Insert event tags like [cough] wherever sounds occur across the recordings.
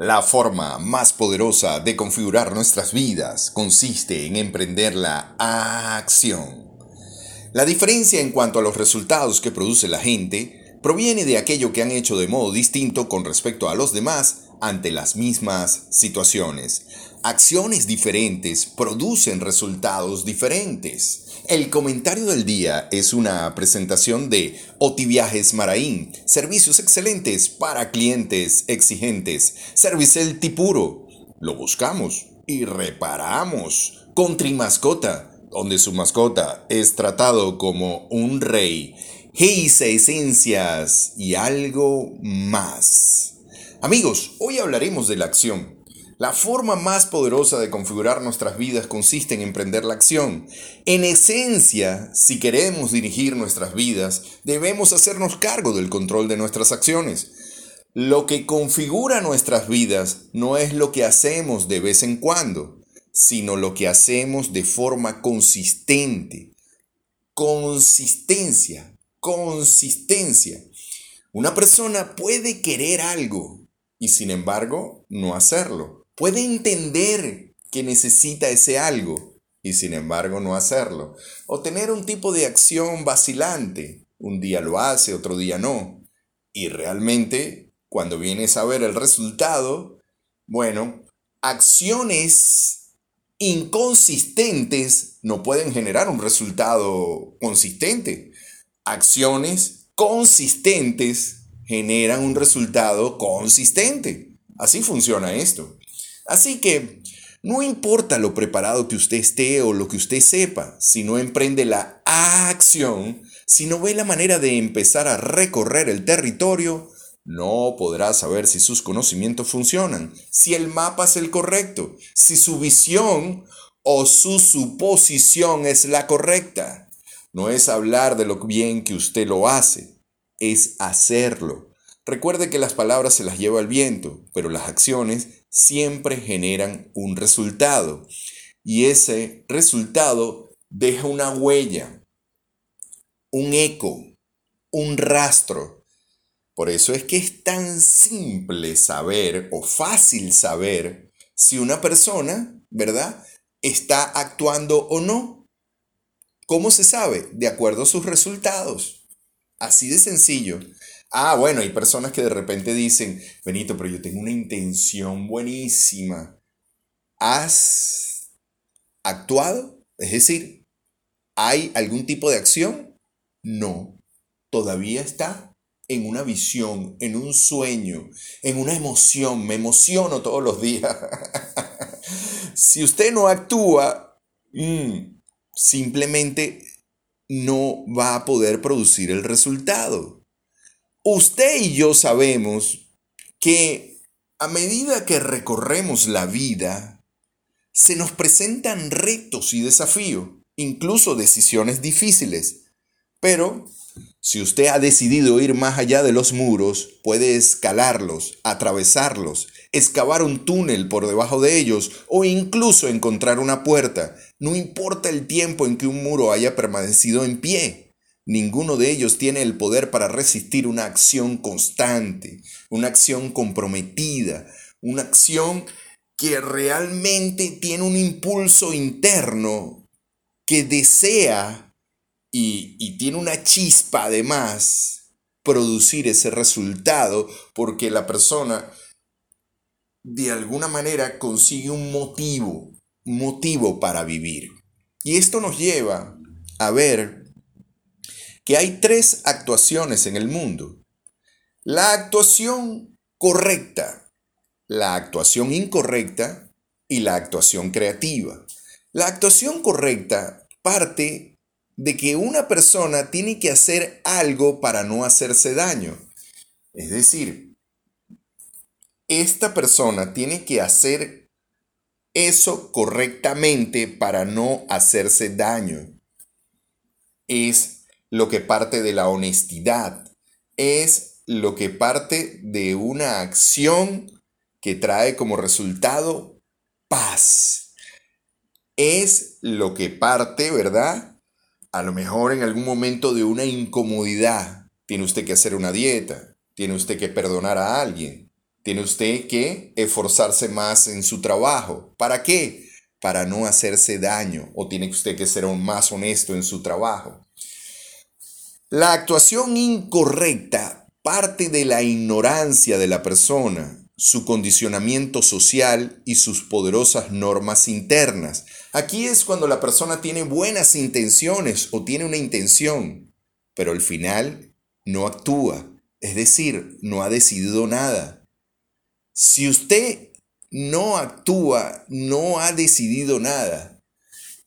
La forma más poderosa de configurar nuestras vidas consiste en emprender la acción. La diferencia en cuanto a los resultados que produce la gente proviene de aquello que han hecho de modo distinto con respecto a los demás ante las mismas situaciones. Acciones diferentes producen resultados diferentes. El comentario del día es una presentación de Otiviajes Maraín, servicios excelentes para clientes exigentes. Servicel Tipuro. Lo buscamos y reparamos. Country Mascota, donde su mascota es tratado como un rey. Geisa Esencias y algo más. Amigos, hoy hablaremos de la acción. La forma más poderosa de configurar nuestras vidas consiste en emprender la acción. En esencia, si queremos dirigir nuestras vidas, debemos hacernos cargo del control de nuestras acciones. Lo que configura nuestras vidas no es lo que hacemos de vez en cuando, sino lo que hacemos de forma consistente. Consistencia, consistencia. Una persona puede querer algo y sin embargo no hacerlo puede entender que necesita ese algo y sin embargo no hacerlo. O tener un tipo de acción vacilante. Un día lo hace, otro día no. Y realmente, cuando vienes a ver el resultado, bueno, acciones inconsistentes no pueden generar un resultado consistente. Acciones consistentes generan un resultado consistente. Así funciona esto. Así que no importa lo preparado que usted esté o lo que usted sepa, si no emprende la acción, si no ve la manera de empezar a recorrer el territorio, no podrá saber si sus conocimientos funcionan, si el mapa es el correcto, si su visión o su suposición es la correcta. No es hablar de lo bien que usted lo hace, es hacerlo. Recuerde que las palabras se las lleva el viento, pero las acciones siempre generan un resultado. Y ese resultado deja una huella, un eco, un rastro. Por eso es que es tan simple saber o fácil saber si una persona, ¿verdad?, está actuando o no. ¿Cómo se sabe? De acuerdo a sus resultados. Así de sencillo. Ah, bueno, hay personas que de repente dicen, Benito, pero yo tengo una intención buenísima. ¿Has actuado? Es decir, ¿hay algún tipo de acción? No, todavía está en una visión, en un sueño, en una emoción. Me emociono todos los días. [laughs] si usted no actúa, mm, simplemente no va a poder producir el resultado. Usted y yo sabemos que a medida que recorremos la vida, se nos presentan retos y desafíos, incluso decisiones difíciles. Pero si usted ha decidido ir más allá de los muros, puede escalarlos, atravesarlos, excavar un túnel por debajo de ellos o incluso encontrar una puerta. No importa el tiempo en que un muro haya permanecido en pie. Ninguno de ellos tiene el poder para resistir una acción constante, una acción comprometida, una acción que realmente tiene un impulso interno que desea y, y tiene una chispa además producir ese resultado porque la persona de alguna manera consigue un motivo, motivo para vivir. Y esto nos lleva a ver que hay tres actuaciones en el mundo. La actuación correcta, la actuación incorrecta y la actuación creativa. La actuación correcta parte de que una persona tiene que hacer algo para no hacerse daño. Es decir, esta persona tiene que hacer eso correctamente para no hacerse daño. Es lo que parte de la honestidad, es lo que parte de una acción que trae como resultado paz. Es lo que parte, ¿verdad? A lo mejor en algún momento de una incomodidad. Tiene usted que hacer una dieta, tiene usted que perdonar a alguien, Tiene usted que esforzarse más en su trabajo. ¿Para qué? Para no hacerse daño. O tiene usted que ser más honesto en su trabajo. La actuación incorrecta parte de la ignorancia de la persona, su condicionamiento social y sus poderosas normas internas. Aquí es cuando la persona tiene buenas intenciones o tiene una intención, pero al final no actúa, es decir, no ha decidido nada. Si usted no actúa, no ha decidido nada,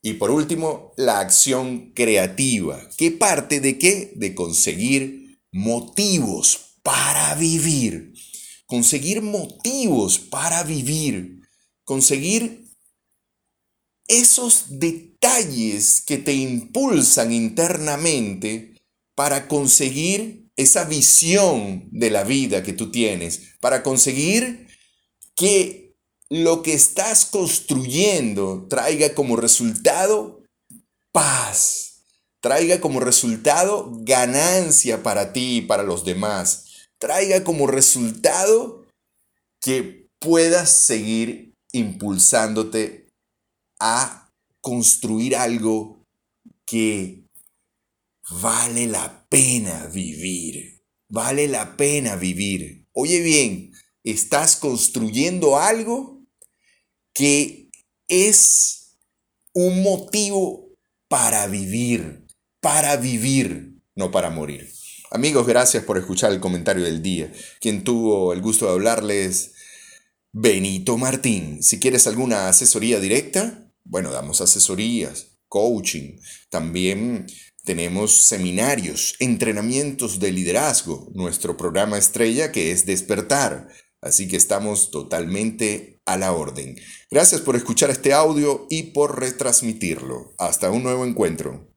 y por último, la acción creativa. ¿Qué parte de qué? De conseguir motivos para vivir. Conseguir motivos para vivir. Conseguir esos detalles que te impulsan internamente para conseguir esa visión de la vida que tú tienes, para conseguir que lo que estás construyendo traiga como resultado paz, traiga como resultado ganancia para ti y para los demás, traiga como resultado que puedas seguir impulsándote a construir algo que vale la pena vivir, vale la pena vivir. Oye bien, estás construyendo algo que es un motivo para vivir, para vivir, no para morir. Amigos, gracias por escuchar el comentario del día. Quien tuvo el gusto de hablarles, Benito Martín. Si quieres alguna asesoría directa, bueno, damos asesorías, coaching. También tenemos seminarios, entrenamientos de liderazgo, nuestro programa estrella que es Despertar. Así que estamos totalmente a la orden. Gracias por escuchar este audio y por retransmitirlo. Hasta un nuevo encuentro.